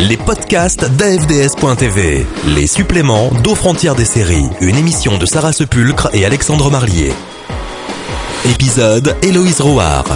Les podcasts d'AFDS.tv. Les suppléments d'aux frontières des séries. Une émission de Sarah Sepulcre et Alexandre Marlier. Épisode Héloïse Rouard.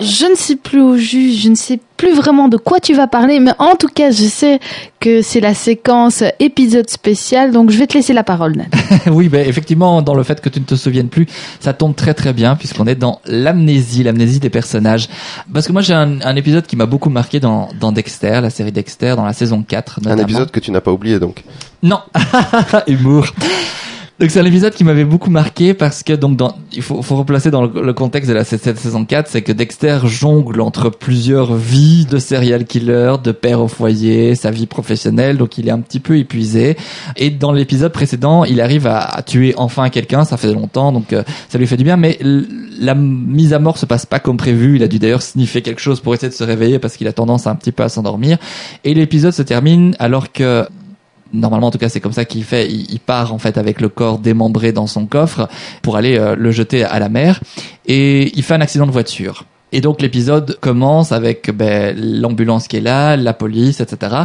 Je ne sais plus au juste, je ne sais plus vraiment de quoi tu vas parler, mais en tout cas, je sais que c'est la séquence épisode spécial, donc je vais te laisser la parole, Ned. oui, ben effectivement, dans le fait que tu ne te souviennes plus, ça tombe très très bien puisqu'on est dans l'amnésie, l'amnésie des personnages. Parce que moi, j'ai un, un épisode qui m'a beaucoup marqué dans, dans Dexter, la série Dexter, dans la saison 4. Un épisode que tu n'as pas oublié donc. Non, humour. Donc c'est un épisode qui m'avait beaucoup marqué parce que donc dans, il faut, faut replacer dans le, contexte de la saison 4, c'est que Dexter jongle entre plusieurs vies de serial killer, de père au foyer, sa vie professionnelle, donc il est un petit peu épuisé. Et dans l'épisode précédent, il arrive à, tuer enfin quelqu'un, ça fait longtemps, donc euh, ça lui fait du bien. Mais la mise à mort se passe pas comme prévu. Il a dû d'ailleurs sniffer quelque chose pour essayer de se réveiller parce qu'il a tendance un petit peu à s'endormir. Et l'épisode se termine alors que normalement en tout cas c'est comme ça qu'il fait. Il, part en fait avec le corps démembré dans son coffre pour aller euh, le jeter à la mer. Et il fait un accident de voiture. Et donc l'épisode commence avec ben, l'ambulance qui est là la police etc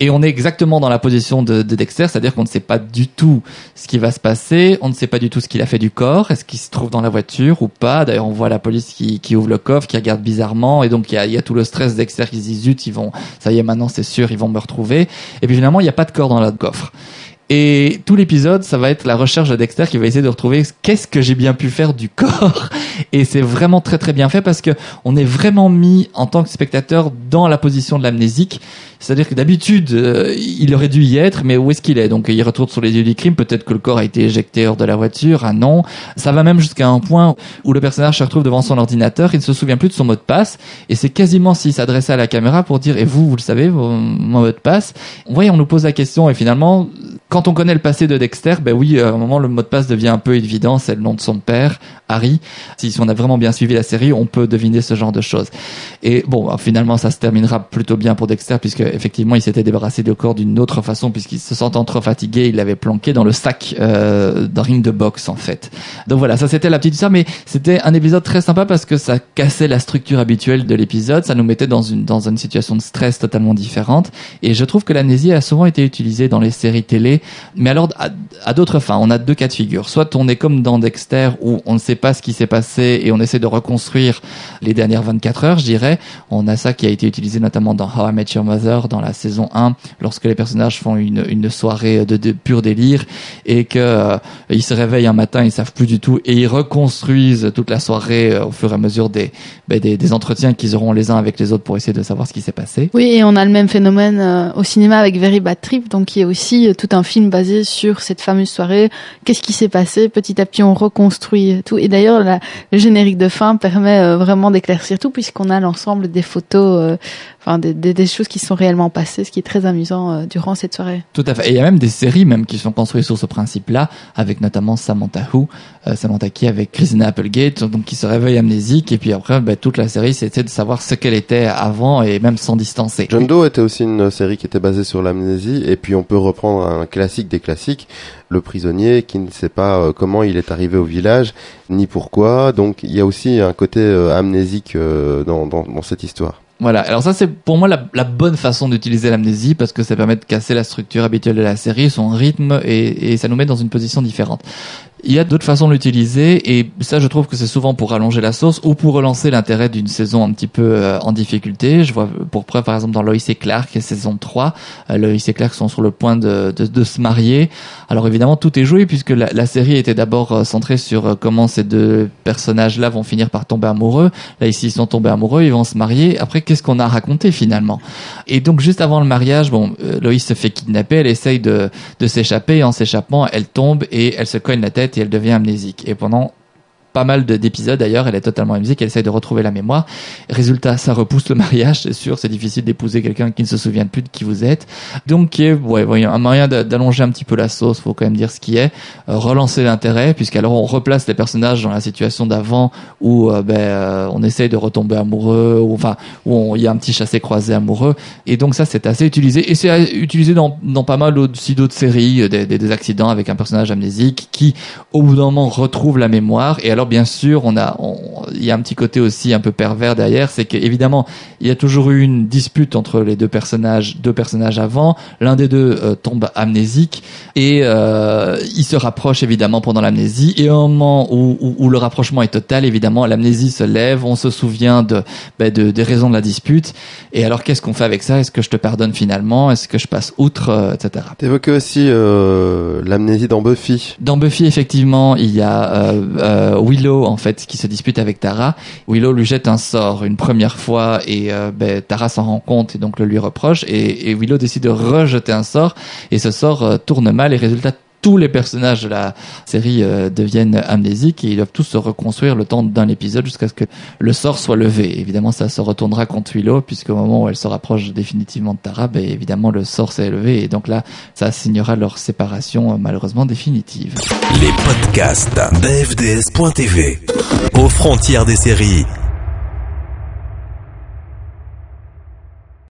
et on est exactement dans la position de, de Dexter, c'est-à-dire qu'on ne sait pas du tout ce qui va se passer, on ne sait pas du tout ce qu'il a fait du corps, est-ce qu'il se trouve dans la voiture ou pas. D'ailleurs, on voit la police qui, ouvre le coffre, qui regarde bizarrement, et donc il y a, tout le stress de Dexter qui se dit ils vont, ça y est, maintenant c'est sûr, ils vont me retrouver. Et puis finalement, il n'y a pas de corps dans le coffre. Et tout l'épisode, ça va être la recherche de Dexter qui va essayer de retrouver qu'est-ce que j'ai bien pu faire du corps. Et c'est vraiment très très bien fait parce que on est vraiment mis en tant que spectateur dans la position de l'amnésique. C'est-à-dire que d'habitude, euh, il aurait dû y être, mais où est-ce qu'il est? Donc il retourne sur les lieux du crime. Peut-être que le corps a été éjecté hors de la voiture. Ah non. Ça va même jusqu'à un point où le personnage se retrouve devant son ordinateur. Il ne se souvient plus de son mot de passe. Et c'est quasiment s'il s'adressait à la caméra pour dire, et vous, vous le savez, mon mot de passe. Voyez, on nous pose la question et finalement, quand on connaît le passé de Dexter, ben oui, à un moment, le mot de passe devient un peu évident. C'est le nom de son père, Harry. Si, si on a vraiment bien suivi la série, on peut deviner ce genre de choses. Et bon, finalement, ça se terminera plutôt bien pour Dexter puisque effectivement, il s'était débarrassé du corps d'une autre façon puisqu'il se sentant trop fatigué, il l'avait planqué dans le sac euh, d'un ring de boxe en fait. Donc voilà, ça c'était la petite histoire, mais c'était un épisode très sympa parce que ça cassait la structure habituelle de l'épisode, ça nous mettait dans une dans une situation de stress totalement différente. Et je trouve que l'amnésie a souvent été utilisée dans les séries télé, mais alors à, d'autres fins. On a deux cas de figure. Soit on est comme dans Dexter où on ne sait pas ce qui s'est passé et on essaie de reconstruire les dernières 24 heures, je dirais. On a ça qui a été utilisé notamment dans How I Met Your Mother, dans la saison 1, lorsque les personnages font une, soirée de, pur délire et que euh, ils se réveillent un matin, ils savent plus du tout et ils reconstruisent toute la soirée euh, au fur et à mesure des, ben, des, des entretiens qu'ils auront les uns avec les autres pour essayer de savoir ce qui s'est passé. Oui, et on a le même phénomène euh, au cinéma avec Very Bad Trip, donc qui est aussi euh, tout un film basé sur cette fameuse soirée. Qu'est-ce qui s'est passé? Petit à petit, on reconstruit tout. Et d'ailleurs, la- le générique de fin permet euh, vraiment d'éclaircir tout, puisqu'on a l'ensemble des photos, euh, enfin des, des, des choses qui sont réellement passées, ce qui est très amusant euh, durant cette soirée. Tout à fait. Et il y a même des séries même qui sont construites sur ce principe-là, avec notamment Samantha Who, euh, Samantha Key avec Christina Applegate, donc qui se réveille amnésique, et puis après, ben, toute la série, c'était de savoir ce qu'elle était avant, et même sans distancer. John Doe était aussi une série qui était basée sur l'amnésie et puis on peut reprendre un classique des classiques, le prisonnier qui ne sait pas euh, comment il est arrivé au village ni pourquoi. Donc il y a aussi un côté euh, amnésique euh, dans, dans, cette histoire. Voilà. Alors ça, c'est pour moi la, la bonne façon d'utiliser l'amnésie parce que ça permet de casser la structure habituelle de la série, son rythme et, et ça nous met dans une position différente. Il y a d'autres façons de l'utiliser et ça, je trouve que c'est souvent pour rallonger la sauce ou pour relancer l'intérêt d'une saison un petit peu euh, en difficulté. Je vois pour preuve, par exemple, dans Lois et Clark, saison 3, euh, Lois et Clark sont sur le point de, de, de se marier. Alors évidemment, tout est joué puisque la, la série était d'abord euh, centrée sur euh, comment ces deux personnages-là vont finir par tomber amoureux. Là, ici, ils sont tombés amoureux, ils vont se marier. Après, qu'est-ce qu'on a raconté finalement? Et donc, juste avant le mariage, bon, euh, Lois se fait kidnapper, elle essaye de, de s'échapper. Et en s'échappant, elle tombe et elle se cogne la tête et elle devient amnésique. Et pendant pas mal de- d'épisodes d'ailleurs, elle est totalement amnésique, elle essaye de retrouver la mémoire. Résultat, ça repousse le mariage, c'est sûr, c'est difficile d'épouser quelqu'un qui ne se souvient plus de qui vous êtes. Donc, est, ouais, ouais, un moyen d'allonger un petit peu la sauce, faut quand même dire ce qui est, euh, relancer l'intérêt, puisqu'alors on replace les personnages dans la situation d'avant où euh, ben, euh, on essaye de retomber amoureux, ou enfin où il y a un petit chassé-croisé amoureux, et donc ça c'est assez utilisé, et c'est euh, utilisé dans, pas mal aussi d'autres séries, euh, des, accidents avec un personnage amnésique qui, au bout d'un moment, retrouve la mémoire, et alors bien sûr, on a, il y a un petit côté aussi un peu pervers derrière, c'est qu'évidemment, il y a toujours eu une dispute entre les deux personnages, deux personnages avant. L'un des deux euh, tombe amnésique et euh, il se rapproche évidemment pendant l'amnésie. Et au moment où, où, où, le rapprochement est total, évidemment, l'amnésie se lève, on se souvient de, ben, de des raisons de la dispute. Et alors, qu'est-ce qu'on fait avec ça? Est-ce que je te pardonne finalement? Est-ce que je passe outre, euh, etc. T'évoquais aussi euh, l'amnésie dans Buffy. Dans Buffy, effectivement, il y a euh, Willow en fait qui se dispute avec Willow lui jette un sort une première fois et euh, ben, Tara s'en rend compte et donc le lui reproche. Et, et Willow décide de rejeter un sort. Et ce sort euh, tourne mal et résultat tous les personnages de la série euh, deviennent amnésiques et ils doivent tous se reconstruire le temps d'un épisode jusqu'à ce que le sort soit levé. Évidemment, ça se retournera contre Willow puisqu'au moment où elle se rapproche définitivement de Tara, ben, évidemment, le sort s'est levé et donc là, ça signera leur séparation euh, malheureusement définitive. Les podcasts d'AFDS.tv aux frontières des séries.